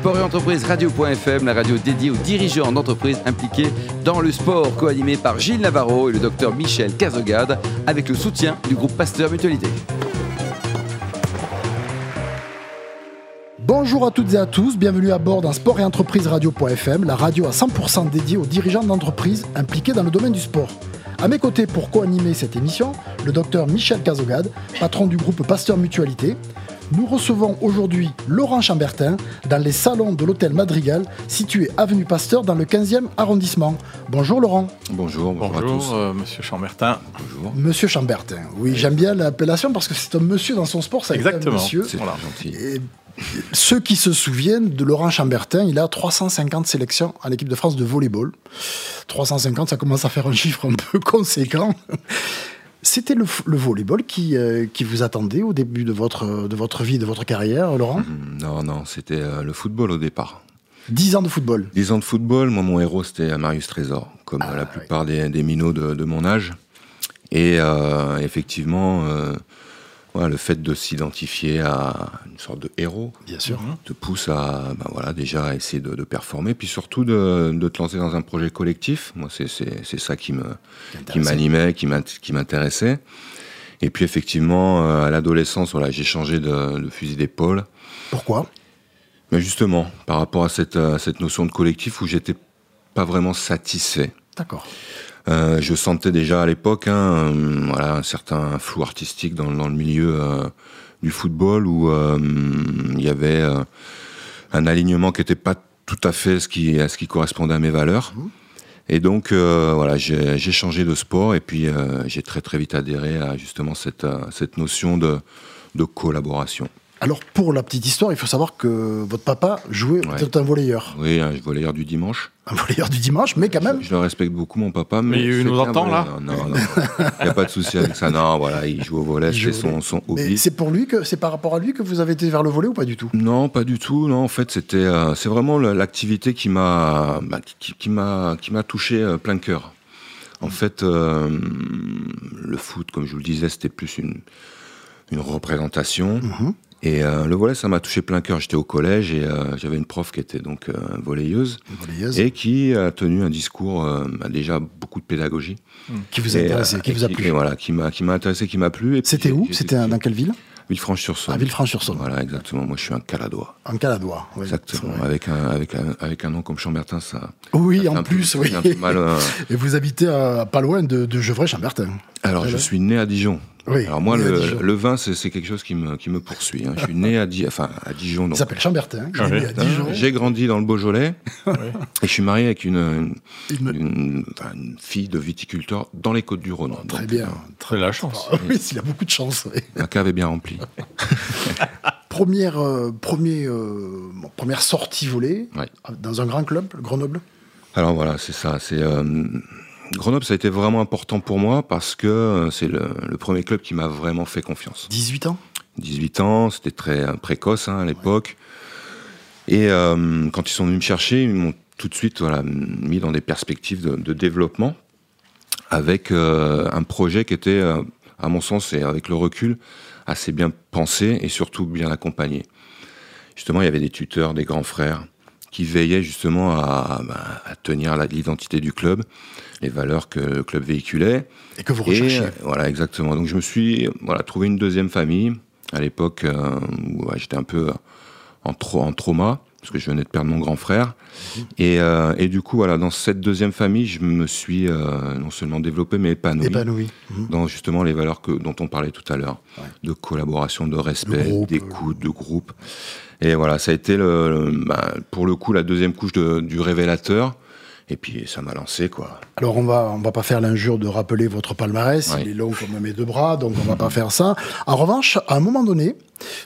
Sport et entreprise radio.fm, la radio dédiée aux dirigeants d'entreprises impliqués dans le sport, co-animé par Gilles Navarro et le docteur Michel Cazogade, avec le soutien du groupe Pasteur Mutualité. Bonjour à toutes et à tous, bienvenue à bord d'un sport et entreprise radio.fm, la radio à 100% dédiée aux dirigeants d'entreprises impliqués dans le domaine du sport. À mes côtés pour co-animer cette émission, le docteur Michel Cazogade, patron du groupe Pasteur Mutualité. Nous recevons aujourd'hui Laurent Chambertin dans les salons de l'hôtel Madrigal, situé avenue Pasteur dans le 15e arrondissement. Bonjour Laurent. Bonjour, bonjour, à tous. Euh, monsieur Chambertin. Bonjour. Monsieur Chambertin, oui, j'aime bien l'appellation parce que c'est un monsieur dans son sport, ça Exactement. monsieur. C'est gentil. Et ceux qui se souviennent de Laurent Chambertin, il a 350 sélections à l'équipe de France de volleyball. 350, ça commence à faire un chiffre un peu conséquent. C'était le, le, volleyball qui, euh, qui vous attendait au début de votre, de votre vie, de votre carrière, Laurent? Mmh, Non, non, c'était euh, le football au départ. 10 ans de football 10 ans de football, moi mon héros c'était Marius Trésor, comme ah, la plupart oui. des, des, minots de, de, mon âge. Et euh, effectivement, voilà, le fait de s'identifier à une sorte de héros, bien sûr, te pousse à ben voilà, déjà essayer de, de, performer, puis surtout de, de, te lancer dans un projet collectif. Moi, c'est ça qui m'animait, qui m'intéressait. Et puis effectivement, à l'adolescence, voilà, j'ai changé de, de fusil d'épaule. Pourquoi? Mais justement, par rapport à cette, à cette notion de collectif où j'étais pas vraiment satisfait. D'accord. Euh, je sentais déjà à l'époque hein, euh, voilà, un certain flou artistique dans, dans le milieu euh, du football où il y avait un alignement qui n'était pas tout à fait ce qui, à ce qui correspondait à mes valeurs. Mmh. Et donc voilà, j'ai changé de sport et puis j'ai très très vite adhéré à justement cette, cette notion de, de collaboration. Alors, pour la petite histoire, il faut savoir que votre papa jouait, ouais. était un volleyeur. Oui, un volleyeur du dimanche. Un volleyeur du dimanche, mais quand même. Je, je le respecte beaucoup, mon papa. Mais, mais il nous entend, là Non, non, il n'y a pas de souci avec ça. Non, voilà, il joue au volley, c'est son, son hobby. c'est pour lui que, c'est par rapport à lui que vous avez été vers le volley ou pas du tout? Non, pas du tout. Non, en fait, c'était, euh, c'est vraiment l'activité qui m'a, bah, qui, qui m'a, qui m'a touché euh, plein cœur. En fait, euh, le foot, comme je vous le disais, c'était plus une, une représentation. Mm -hmm. Et euh, le volet, ça m'a touché plein cœur. J'étais au collège et euh, j'avais une prof qui était donc euh, volleyeuse, volleyeuse, et qui a tenu un discours bah, déjà beaucoup de pédagogie. Qui vous a intéressé, qui vous a plu et Voilà, qui m'a qui m'a intéressé, qui m'a plu. C'était où C'était dans quelle ville? Villefranche-sur-Saône. À Villefranche-sur-Saône. Voilà, exactement. Moi, je suis un caladois. Un caladois, oui. Exactement. Avec un, avec, un, avec un nom comme Chambertin, ça. Oui, ça en plus, oui. Mal, euh... Et vous habitez pas loin de, de Gevrey-Chambertin. Alors, Voilà. je suis né à Dijon. Oui, Alors, moi, le, vin, c'est quelque chose qui me, qui me poursuit. hein. Je suis né à, Di... enfin, à Dijon. Il s'appelle Chambertin. J'ai grandi dans le Beaujolais Ouais. et je suis marié avec une, une, Une- une- enfin, une fille de viticulteur dans les Côtes-du-Rhône. Très Donc, bien. Très la chance. Ah oui, il a beaucoup de chance. oui. La cave est bien remplie. Première, euh, premier, euh, bon, première sortie volée Ouais. dans un grand club, Grenoble? Alors voilà, c'est ça. C'est euh, Grenoble, ça a été vraiment important pour moi parce que euh, c'est le, le premier club qui m'a vraiment fait confiance. 18 ans? 18 ans, c'était très euh, précoce hein, à l'époque. Et euh, quand ils sont venus me chercher, ils m'ont tout de suite voilà, mis dans des perspectives de, de développement avec euh, un projet qui était, euh, à mon sens, et avec le recul, assez bien pensé et surtout bien accompagné. Justement, il y avait des tuteurs, des grands frères qui veillaient justement à, bah, à tenir l'identité du club, les valeurs que le club véhiculait. et que vous recherchiez. euh, voilà, exactement. Donc je me suis voilà, trouvé une deuxième famille à l'époque euh, où ouais, j'étais un peu en, trau- en trauma parce que je venais de perdre mon grand frère. Et, euh, et du coup, voilà, dans cette deuxième famille, je me suis euh, non seulement développé, mais épanoui Épanoui. Mhm. dans justement les valeurs que, dont on parlait tout à l'heure, Ouais. de collaboration, de respect, d'écoute, de groupe. Et voilà, ça a été le, le- bah, pour le coup la deuxième couche de- du révélateur. Et puis ça m'a lancé quoi. Alors on va on va pas faire l'injure de rappeler votre palmarès, il est long comme mes deux bras, donc on va pas faire ça. En revanche, à un moment donné,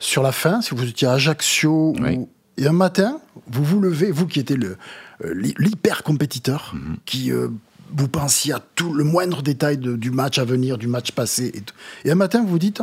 sur la fin, si vous étiez à Ajaccio Oui. ou- et un matin, vous vous levez, vous qui étiez le euh, l'hy- l'hyper compétiteur, Mhm. qui euh, vous pensiez à tout le moindre détail de- du match à venir, du match passé, et, tout. et un matin vous vous dites,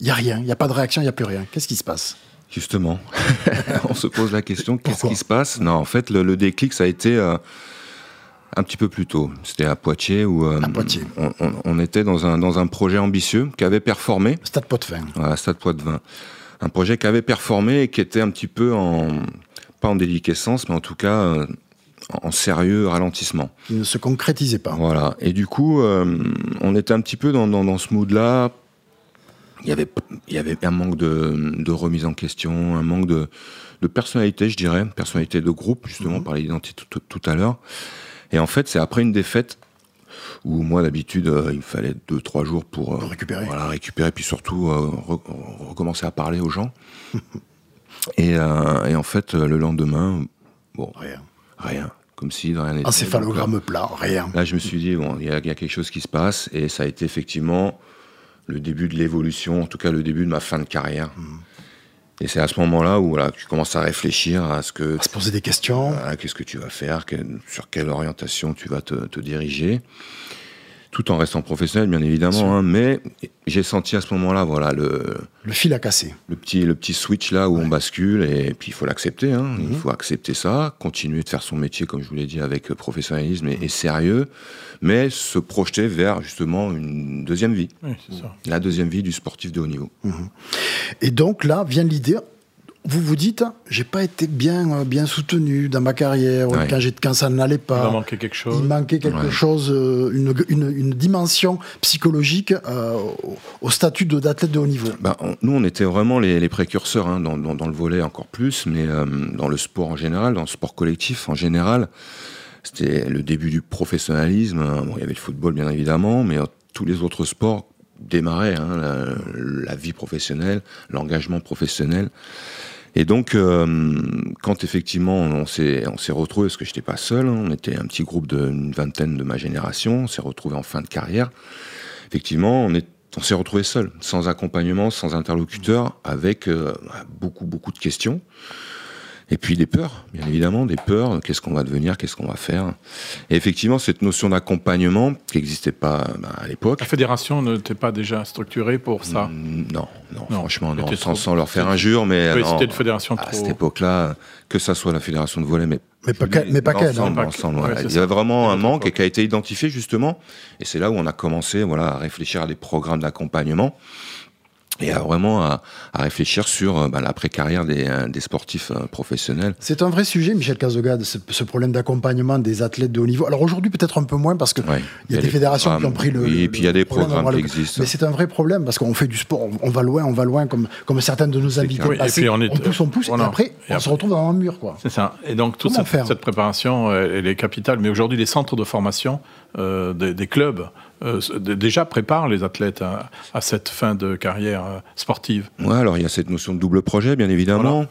il y a rien, il y a pas de réaction, il y a plus rien. Qu'est-ce qui se passe? Justement, on se pose la question qu'est-ce qui se passe? Non, en fait, le, le déclic, ça a été euh, un petit peu plus tôt. C'était à Poitiers où euh, À Poitiers. On, on- on était dans un, dans un projet ambitieux qui avait performé Stade Poitvin. à Stade Poitvin. Un projet qui avait performé et qui était un petit peu en pas en déliquescence, mais en tout cas euh, en sérieux ralentissement. Qui ne se concrétisait pas. Voilà. Et du coup, on était un petit peu dans, dans, ce mood-là. Il y avait, il y avait un manque de, de remise en question, un manque de, de personnalité, je dirais, personnalité de groupe, justement, mhm. par l'identité tout, tout, à l'heure. Et en fait, c'est après une défaite où moi, d'habitude, euh, il me fallait deux, trois jours pour, récupérer. Voilà, récupérer, puis surtout recommencer à parler aux gens. et, et, en fait, le lendemain, bon, rien Rien. Comme si dans rien n'était. Encéphalogramme plat, rien. Là, je me suis dit, bon, il y, a quelque chose qui se passe, et ça a été effectivement le début de l'évolution, en tout cas le début de ma fin de carrière. Hmm. Et c'est à ce moment-là où voilà, tu commences à réfléchir à ce que. À se poser des questions. Qu'est-ce que tu vas faire, sur quelle orientation tu vas te, te diriger tout en restant professionnel, bien évidemment. Hein, mais j'ai senti à ce moment-là, voilà, le le fil a cassé. Le petit le petit switch là où on bascule et puis il faut l'accepter. Hein, Il mhm. faut accepter ça, continuer de faire son métier comme je vous l'ai dit avec professionnalisme et, sérieux, mais se projeter vers justement une deuxième vie. Oui, ça. La deuxième vie du sportif de haut niveau. Mhm. Et donc là vient l'idée vous vous dites, j'ai pas été bien, euh, bien soutenu dans ma carrière, quand, quand, ça n'allait pas. Il manquait quelque chose. Il manquait quelque chose, euh, une, une, dimension psychologique euh, au statut d'athlète de haut niveau. Ben, nous, on était vraiment les, les précurseurs hein, dans, dans, le volet encore plus, mais dans le sport en général, dans le sport collectif en général. C'était le début du professionnalisme. Bon, il y avait le football, bien évidemment, mais tous les autres sports démarraient, hein, la, la, vie professionnelle, l'engagement professionnel. Et donc, euh, quand effectivement on s'est on s'est retrouvé, parce que j'étais pas seul, hein, on était un petit groupe d'une vingtaine de ma génération, on s'est retrouvé en fin de carrière. Effectivement, on est on s'est retrouvé seul, sans accompagnement, sans interlocuteur, avec euh, beaucoup beaucoup de questions. Et puis des peurs, bien évidemment, des peurs. Qu'est-ce qu'on va devenir Qu'est-ce qu'on va faire. Et effectivement, cette notion d'accompagnement qui n'existait pas bah, à l'époque. La fédération n'était pas déjà structurée pour ça. Non, non, franchement, non, sans, leur faire injure, mais c'était une fédération trop... à cette époque-là, que ça soit la fédération de volley, mais mais pas mais pas ensemble, ensemble, Il y avait vraiment un manque et qui a été identifié justement. Et c'est là où on a commencé, voilà, à réfléchir à des programmes d'accompagnement et à vraiment à, à, réfléchir sur bah, l'après-carrière des, euh, des, sportifs euh, professionnels. C'est un vrai sujet, Michel Cazogade, ce, ce problème d'accompagnement des athlètes de haut niveau. Alors aujourd'hui, peut-être un peu moins parce qu'il y, y, a des fédérations qui ont pris le. Oui, et puis il y a des programmes qui existent. Mais c'est un vrai problème parce qu'on fait du sport, on, va loin, on va loin, comme, comme certains de nos invités oui, passés, on, est, on, pousse, on pousse, et après, on se retrouve dans un mur. C'est ça. Et donc toute cette, cette, préparation, elle est capitale. Mais aujourd'hui, les centres de formation des, des, clubs euh, déjà préparent les athlètes à, à, cette fin de carrière euh, sportive. Ouais, alors il y a cette notion de double projet, bien évidemment,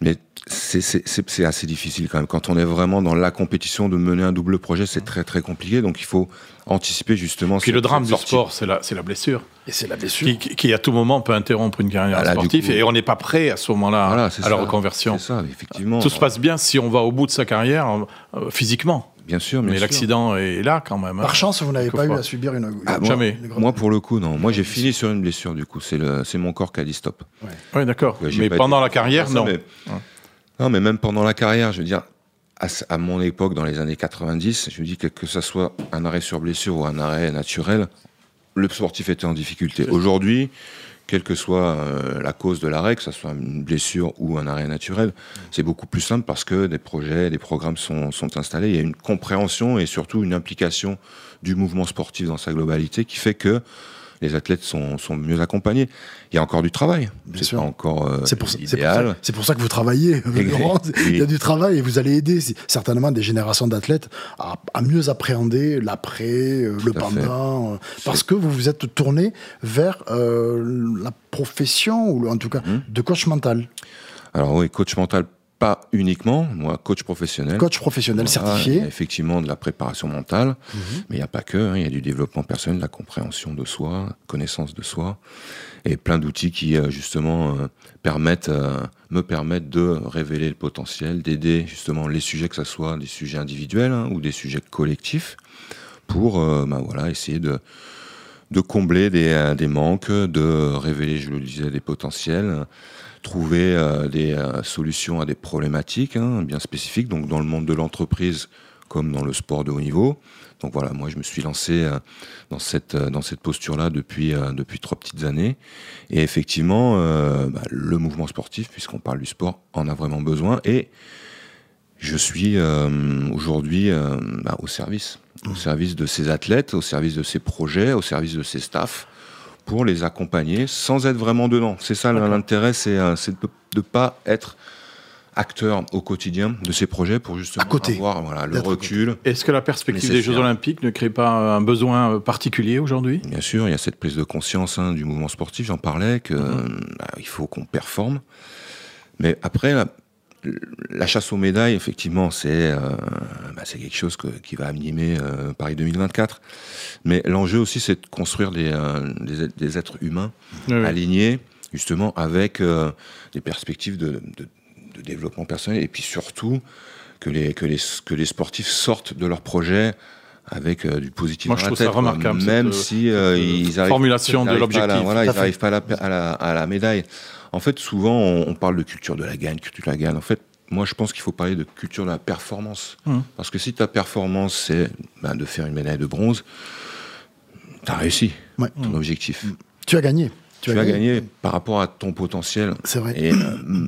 mais c'est assez difficile quand même. Quand on est vraiment dans la compétition, de mener un double projet, c'est très très compliqué. Donc il faut anticiper justement. Puis le drame du sport, c'est la, la blessure. Et c'est la blessure. Qui, qui, à tout moment peut interrompre une carrière ah, sportive et on n'est pas prêt à ce moment-là voilà, à la reconversion. C'est ça, effectivement. Tout se passe bien si on va au bout de sa carrière euh, physiquement. Bien sûr, mais l'accident est là quand même. Hein. Par chance, vous n'avez pas eu à subir une. Ah, jamais. Moi, pour le coup, non. Moi, j'ai fini sur une blessure. Du coup, c'est mon corps qui a dit stop. Oui, ouais, d'accord. mais pendant la carrière, non. Non, mais même pendant la carrière, je veux dire, à, mon époque, dans les années 90, je me dis que que ça soit un arrêt sur blessure ou un arrêt naturel, le sportif était en difficulté. Aujourd'hui, quelle que soit euh, la cause de l'arrêt, que ce soit une blessure ou un arrêt naturel, c'est beaucoup plus simple parce que des projets, des programmes sont, sont installés. Il y a une compréhension et surtout une implication du mouvement sportif dans sa globalité qui fait que les athlètes sont, sont mieux accompagnés. Il y a encore du travail. C'est pas encore euh, c'est pour, idéal. C'est pour, ça que vous travaillez. Il y a du travail et vous allez aider certainement des générations d'athlètes à, à, mieux appréhender l'après, euh, le pendant, euh, parce que vous vous êtes tourné vers euh, la profession ou en tout cas mmh. de coach mental. Alors oui, coach mental pas uniquement, moi, coach professionnel. Coach professionnel certifié. effectivement de la préparation mentale, mhm. mais il n'y a pas que, hein, il y a du développement personnel, de la compréhension de soi, connaissance de soi, et plein d'outils qui, euh, justement, euh, permettent, euh, me permettent de révéler le potentiel, d'aider, justement, les sujets, que ce soit des sujets individuels hein, ou des sujets collectifs, pour, ben voilà, essayer de, de combler des, des manques, de révéler, je le disais, des potentiels, trouver euh, des euh, solutions à des problématiques hein, bien spécifiques, donc dans le monde de l'entreprise comme dans le sport de haut niveau. Donc voilà, moi je me suis lancé euh, dans cette dans cette posture-là depuis depuis trois petites années, et effectivement, bah, le mouvement sportif, puisqu'on parle du sport, en a vraiment besoin et je suis aujourd'hui bah, au service, au mmh. service de ces athlètes, au service de ces projets, au service de ces staffs, pour les accompagner sans être vraiment dedans. C'est ça l'intérêt, c'est de ne pas être acteur au quotidien de ces projets pour justement avoir voilà, le recul. Est-ce que la perspective des Jeux Olympiques ne crée pas un besoin particulier aujourd'hui? Bien sûr, il y a cette prise de conscience hein, du mouvement sportif, j'en parlais, qu'il mhm. bah, faut qu'on performe. Mais après, la, chasse aux médailles, effectivement, c'est euh, bah, quelque chose qui va animer euh, Paris 2024. Mais l'enjeu aussi, c'est de construire des, euh, des, êtres humains alignés, justement, avec des perspectives de, de de développement personnel et puis surtout que les, que les, que les sportifs sortent de leur projet avec euh, du positif Moi, je trouve ça remarquable. Même si euh, ils arrivent, formulation de l'objectif. Voilà, ils n'arrivent pas à la, à, la, à la, médaille. En fait, souvent, on, parle de culture de la gagne, culture de la gagne. En fait, moi, je pense qu'il faut parler de culture de la performance. Hum. Parce que si ta performance, c'est ben, de faire une médaille de bronze, tu as réussi ton objectif. Tu as gagné. Tu, as, gagné. par rapport à ton potentiel. C'est vrai. Et, euh,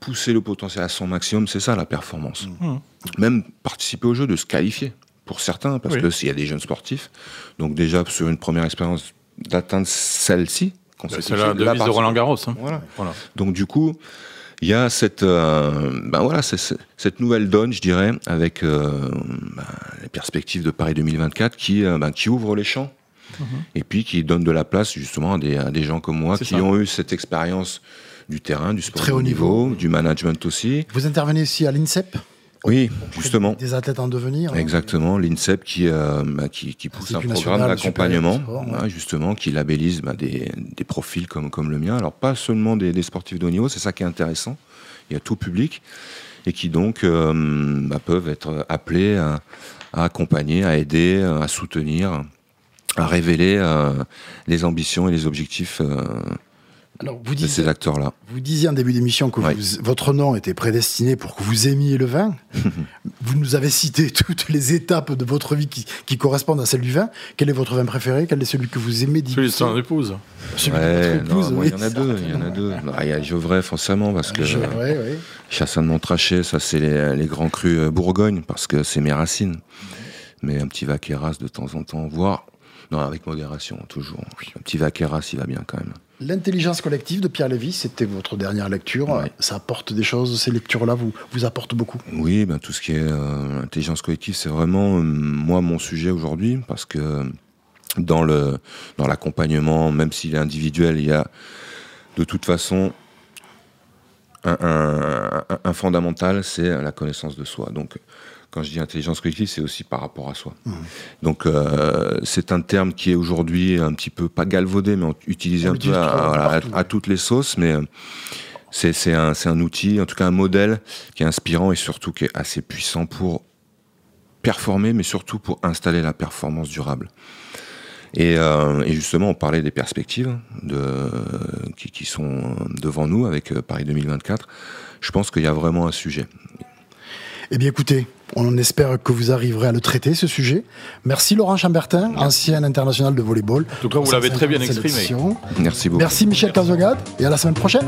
pousser le potentiel à son maximum, c'est ça la performance. Mmh. Même participer au jeu, de se qualifier pour certains, parce que s'il y a des jeunes sportifs, donc déjà sur une première expérience d'atteindre celle-ci, c'est la devise de Roland Garros. Hein. Voilà. Donc du coup, il y a cette, euh, ben voilà, cette nouvelle donne, je dirais, avec euh, ben, les perspectives de Paris 2024 qui, euh, ben, qui ouvre les champs. Mmh. Et puis qui donne de la place justement à des, des gens comme moi qui ont eu cette expérience du terrain, du sport Très haut niveau, du management aussi. Vous intervenez aussi à l'INSEP? Oui, justement. Des athlètes en devenir. Hein. Exactement, l'INSEP qui, euh, bah, qui, qui, pousse un programme d'accompagnement, justement, qui labellise bah, des, des, profils comme, comme le mien. Alors, pas seulement des, des sportifs de haut niveau, c'est ça qui est intéressant. Il y a tout public et qui donc euh, bah, peuvent être appelés à, à, accompagner, à aider, à soutenir, à révéler euh, les ambitions et les objectifs alors, vous disiez, ces acteurs-là. Vous disiez en début d'émission que votre nom était prédestiné pour que vous aimiez le vin. vous nous avez cité toutes les étapes de votre vie qui, correspondent à celle du vin. Quel est votre vin préféré? Quel est celui que vous aimez Celui de son épouse. Celui de votre épouse, Il y en a deux. Il y en a deux. il y a Gevrey, forcément, parce que Gevrey, oui. Chassin de Montrachet, ça c'est les, grands crus euh, Bourgogne, parce que c'est mes racines. Mais un petit Vaqueras de temps en temps, voire non, avec modération, toujours. Un petit Vaqueras, il va bien quand même. L'intelligence collective de Pierre Lévy, c'était votre dernière lecture. Ça apporte des choses, ces lectures-là vous, vous apportent beaucoup? Oui, ben, tout ce qui est euh, intelligence collective, c'est vraiment, euh, moi, mon sujet aujourd'hui, parce que dans, le, dans l'accompagnement, même s'il est individuel, il y a de toute façon un, un fondamental, c'est la connaissance de soi. Donc, quand je dis intelligence collective, c'est aussi par rapport à soi. Mmh. Donc euh, c'est un terme qui est aujourd'hui un petit peu pas galvaudé, mais utilisé un peu à, toutes les sauces, mais euh, c'est un, un, outil, en tout cas un modèle qui est inspirant et surtout qui est assez puissant pour performer, mais surtout pour installer la performance durable. Et, euh, justement, on parlait des perspectives de, qui, qui, sont devant nous avec Paris 2024. Je pense qu'il y a vraiment un sujet. Eh bien écoutez, on espère que vous arriverez à le traiter, ce sujet. Merci Laurent Chambertin, ancien international de volleyball. En tout cas, vous l'avez très bien exprimé. Merci beaucoup. Merci Michel Cazogade et à la semaine prochaine.